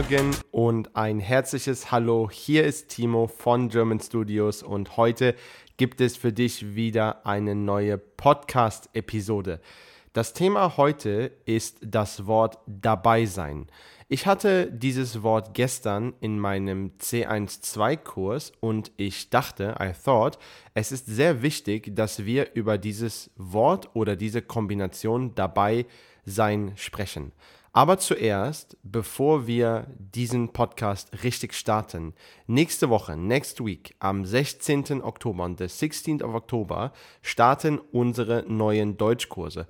Morgen und ein herzliches Hallo. Hier ist Timo von German Studios und heute gibt es für dich wieder eine neue Podcast-Episode. Das Thema heute ist das Wort dabei sein. Ich hatte dieses Wort gestern in meinem C12-Kurs und ich dachte, I thought, es ist sehr wichtig, dass wir über dieses Wort oder diese Kombination dabei sein sprechen. Aber zuerst, bevor wir diesen Podcast richtig starten, nächste Woche, next week, am 16. Oktober und der 16th of Oktober starten unsere neuen Deutschkurse.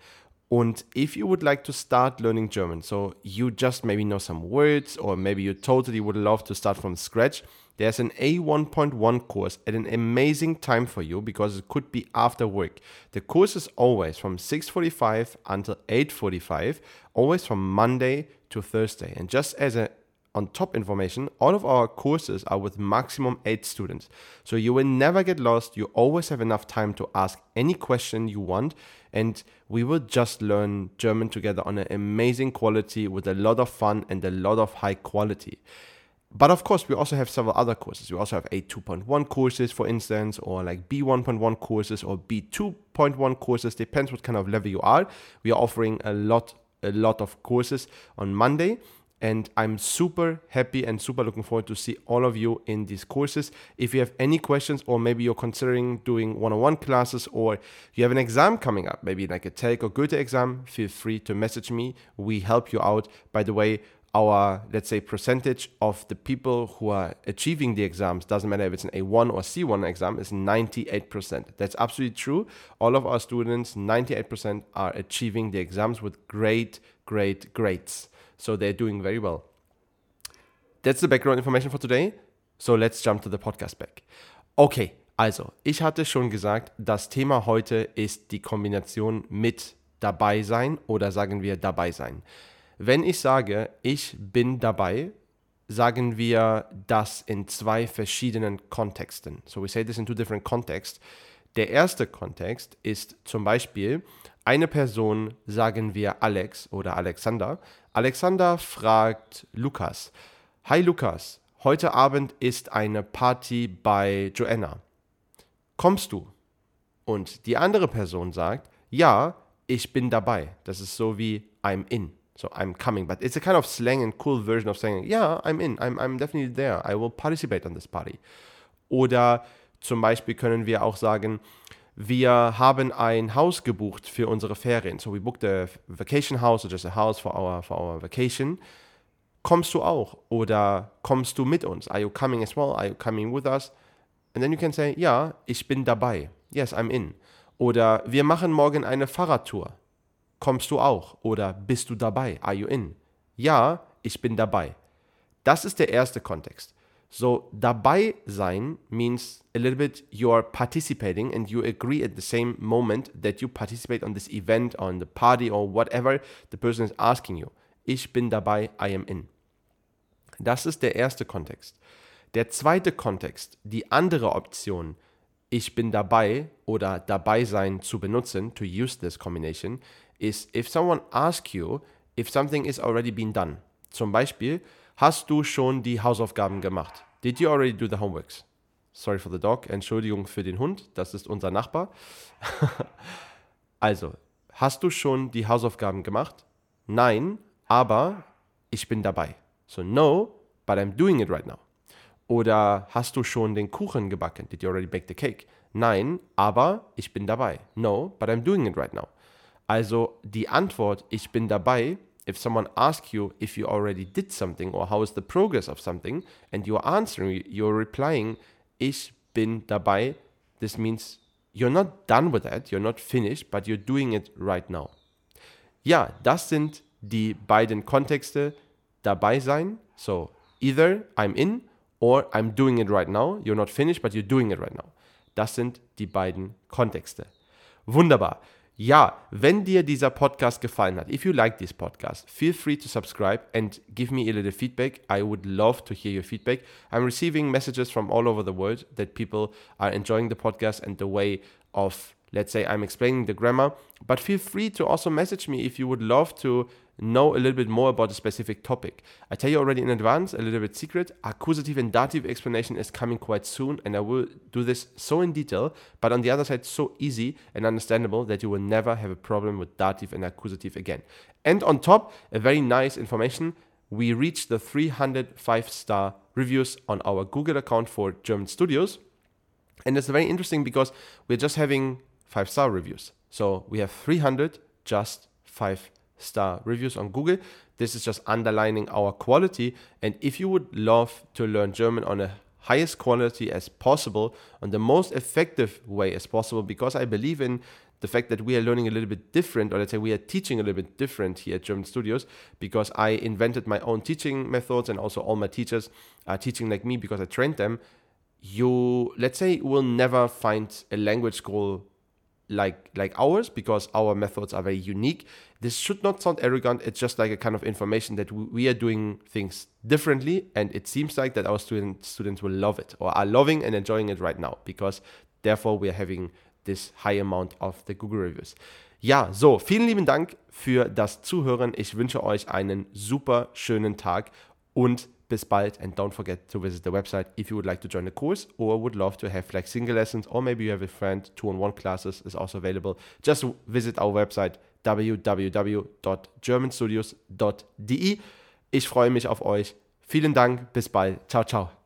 Und if you would like to start learning German, so you just maybe know some words or maybe you totally would love to start from scratch, there's an A1.1 course at an amazing time for you because it could be after work. The course is always from 6:45 until 8:45, always from Monday to Thursday. And just as a on top information, all of our courses are with maximum 8 students. So you will never get lost. You always have enough time to ask any question you want and we will just learn German together on an amazing quality with a lot of fun and a lot of high quality. But of course, we also have several other courses. We also have A2.1 courses, for instance, or like B1.1 courses or B2.1 courses. Depends what kind of level you are. We are offering a lot, a lot of courses on Monday. And I'm super happy and super looking forward to see all of you in these courses. If you have any questions, or maybe you're considering doing one on one classes, or you have an exam coming up, maybe like a TELC or Goethe exam, feel free to message me. We help you out. By the way, our let's say percentage of the people who are achieving the exams doesn't matter if it's an A1 or C1 exam is 98%. That's absolutely true. All of our students 98% are achieving the exams with great great grades. So they're doing very well. That's the background information for today. So let's jump to the podcast back. Okay, also, ich hatte schon gesagt, das Thema heute ist die Kombination mit dabei sein oder sagen wir dabei sein. Wenn ich sage, ich bin dabei, sagen wir das in zwei verschiedenen Kontexten. So we say this in two different contexts. Der erste Kontext ist zum Beispiel, eine Person, sagen wir Alex oder Alexander. Alexander fragt Lukas, Hi Lukas, heute Abend ist eine Party bei Joanna. Kommst du? Und die andere Person sagt, ja, ich bin dabei. Das ist so wie I'm in. So I'm coming, but it's a kind of slang and cool version of saying, yeah, I'm in, I'm, I'm definitely there, I will participate on this party. Oder zum Beispiel können wir auch sagen, wir haben ein Haus gebucht für unsere Ferien. So we booked a vacation house or just a house for our, for our vacation. Kommst du auch? Oder kommst du mit uns? Are you coming as well? Are you coming with us? And then you can say, ja, ich bin dabei. Yes, I'm in. Oder wir machen morgen eine Fahrradtour. Kommst du auch? Oder bist du dabei? Are you in? Ja, ich bin dabei. Das ist der erste Kontext. So, dabei sein means a little bit you're participating and you agree at the same moment that you participate on this event, on the party or whatever the person is asking you. Ich bin dabei, I am in. Das ist der erste Kontext. Der zweite Kontext, die andere Option, ich bin dabei oder dabei sein zu benutzen, to use this combination, is if someone asks you if something is already been done. Zum Beispiel, hast du schon die Hausaufgaben gemacht? Did you already do the homeworks? Sorry for the dog. Entschuldigung für den Hund. Das ist unser Nachbar. also, hast du schon die Hausaufgaben gemacht? Nein, aber ich bin dabei. So, no, but I'm doing it right now. Oder hast du schon den Kuchen gebacken? Did you already bake the cake? Nein, aber ich bin dabei. No, but I'm doing it right now. Also die Antwort, ich bin dabei, if someone asks you if you already did something or how is the progress of something and you're answering, you're replying, ich bin dabei, this means you're not done with that, you're not finished, but you're doing it right now. Ja, das sind die beiden Kontexte dabei sein. So, either I'm in or I'm doing it right now. You're not finished, but you're doing it right now. Das sind die beiden Kontexte. Wunderbar. Ja, wenn dir dieser Podcast gefallen hat, if you like this podcast, feel free to subscribe and give me a little feedback. I would love to hear your feedback. I'm receiving messages from all over the world that people are enjoying the podcast and the way of let's say I'm explaining the grammar, but feel free to also message me if you would love to know a little bit more about a specific topic. I tell you already in advance, a little bit secret, accusative and dative explanation is coming quite soon, and I will do this so in detail, but on the other side, so easy and understandable that you will never have a problem with dative and accusative again. And on top, a very nice information. We reached the 305 star reviews on our Google account for German studios. And it's very interesting because we're just having five star reviews. So we have 300 just five star reviews on Google. This is just underlining our quality. And if you would love to learn German on a highest quality as possible, on the most effective way as possible, because I believe in the fact that we are learning a little bit different, or let's say we are teaching a little bit different here at German Studios, because I invented my own teaching methods and also all my teachers are teaching like me because I trained them. You, let's say, will never find a language school like like ours because our methods are very unique. This should not sound arrogant. It's just like a kind of information that we are doing things differently, and it seems like that our student, students will love it or are loving and enjoying it right now because therefore we are having this high amount of the Google Reviews. Ja, so, vielen lieben Dank für das Zuhören. Ich wünsche euch einen super schönen Tag und bis bald and don't forget to visit the website if you would like to join the course or would love to have like single lessons or maybe you have a friend two-on-one classes is also available. Just visit our website www.germanstudios.de ich freue mich auf euch. Vielen dank. Bis bald. Ciao ciao